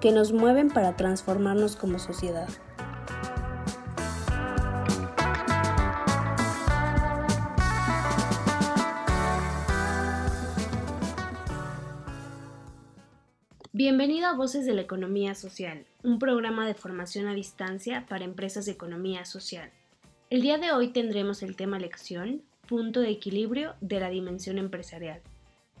que nos mueven para transformarnos como sociedad. Bienvenido a Voces de la Economía Social, un programa de formación a distancia para empresas de economía social. El día de hoy tendremos el tema lección, punto de equilibrio de la dimensión empresarial.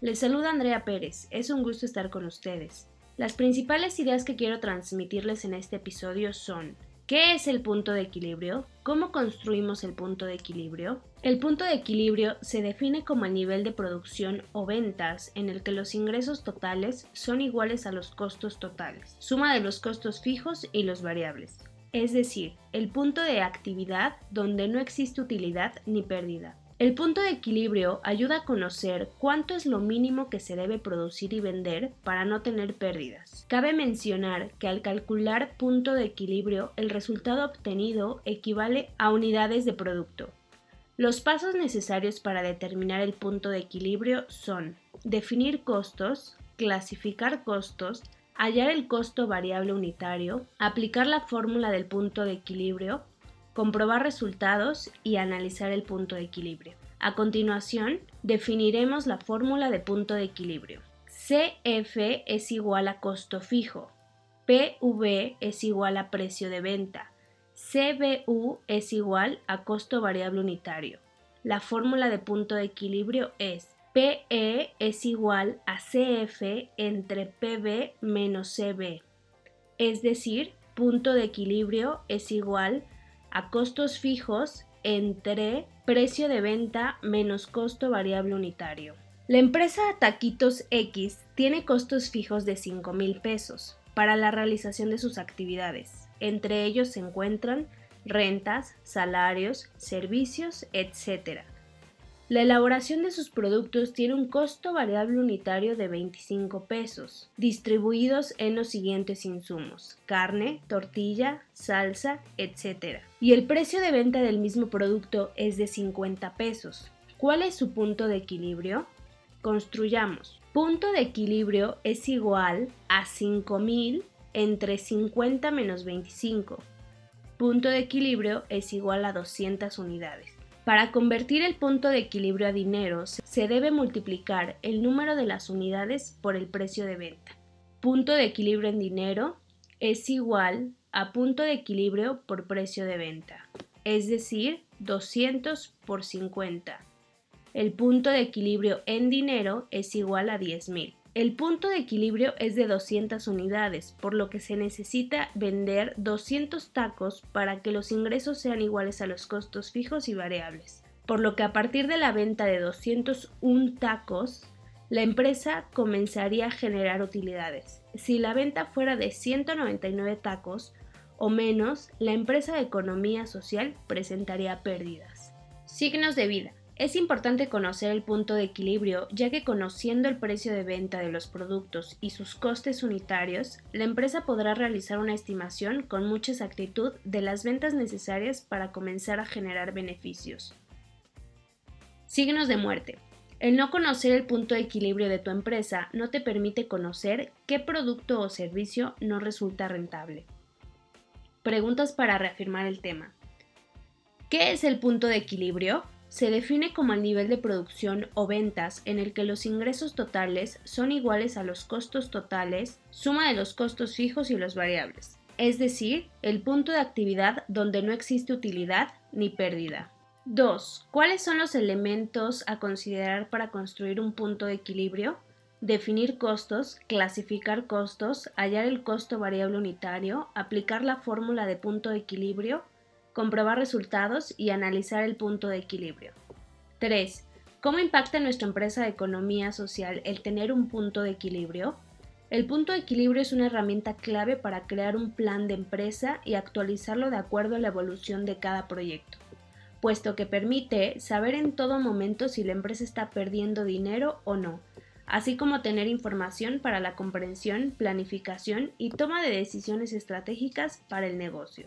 Les saluda Andrea Pérez, es un gusto estar con ustedes. Las principales ideas que quiero transmitirles en este episodio son ¿Qué es el punto de equilibrio? ¿Cómo construimos el punto de equilibrio? El punto de equilibrio se define como el nivel de producción o ventas en el que los ingresos totales son iguales a los costos totales, suma de los costos fijos y los variables. Es decir, el punto de actividad donde no existe utilidad ni pérdida. El punto de equilibrio ayuda a conocer cuánto es lo mínimo que se debe producir y vender para no tener pérdidas. Cabe mencionar que al calcular punto de equilibrio el resultado obtenido equivale a unidades de producto. Los pasos necesarios para determinar el punto de equilibrio son definir costos, clasificar costos, hallar el costo variable unitario, aplicar la fórmula del punto de equilibrio, comprobar resultados y analizar el punto de equilibrio. A continuación, definiremos la fórmula de punto de equilibrio. CF es igual a costo fijo, PV es igual a precio de venta, CBU es igual a costo variable unitario. La fórmula de punto de equilibrio es PE es igual a CF entre PB menos CB, es decir, punto de equilibrio es igual a a costos fijos entre precio de venta menos costo variable unitario. La empresa Taquitos X tiene costos fijos de 5 mil pesos para la realización de sus actividades. Entre ellos se encuentran rentas, salarios, servicios, etc. La elaboración de sus productos tiene un costo variable unitario de 25 pesos, distribuidos en los siguientes insumos, carne, tortilla, salsa, etc. Y el precio de venta del mismo producto es de 50 pesos. ¿Cuál es su punto de equilibrio? Construyamos. Punto de equilibrio es igual a 5000 entre 50 menos 25. Punto de equilibrio es igual a 200 unidades. Para convertir el punto de equilibrio a dinero se debe multiplicar el número de las unidades por el precio de venta. Punto de equilibrio en dinero es igual a punto de equilibrio por precio de venta, es decir, 200 por 50. El punto de equilibrio en dinero es igual a 10.000. El punto de equilibrio es de 200 unidades, por lo que se necesita vender 200 tacos para que los ingresos sean iguales a los costos fijos y variables. Por lo que a partir de la venta de 201 tacos, la empresa comenzaría a generar utilidades. Si la venta fuera de 199 tacos o menos, la empresa de economía social presentaría pérdidas. Signos de vida. Es importante conocer el punto de equilibrio, ya que conociendo el precio de venta de los productos y sus costes unitarios, la empresa podrá realizar una estimación con mucha exactitud de las ventas necesarias para comenzar a generar beneficios. Signos de muerte. El no conocer el punto de equilibrio de tu empresa no te permite conocer qué producto o servicio no resulta rentable. Preguntas para reafirmar el tema. ¿Qué es el punto de equilibrio? Se define como el nivel de producción o ventas en el que los ingresos totales son iguales a los costos totales, suma de los costos fijos y los variables, es decir, el punto de actividad donde no existe utilidad ni pérdida. 2. ¿Cuáles son los elementos a considerar para construir un punto de equilibrio? Definir costos, clasificar costos, hallar el costo variable unitario, aplicar la fórmula de punto de equilibrio, comprobar resultados y analizar el punto de equilibrio. 3. ¿Cómo impacta en nuestra empresa de economía social el tener un punto de equilibrio? El punto de equilibrio es una herramienta clave para crear un plan de empresa y actualizarlo de acuerdo a la evolución de cada proyecto, puesto que permite saber en todo momento si la empresa está perdiendo dinero o no, así como tener información para la comprensión, planificación y toma de decisiones estratégicas para el negocio.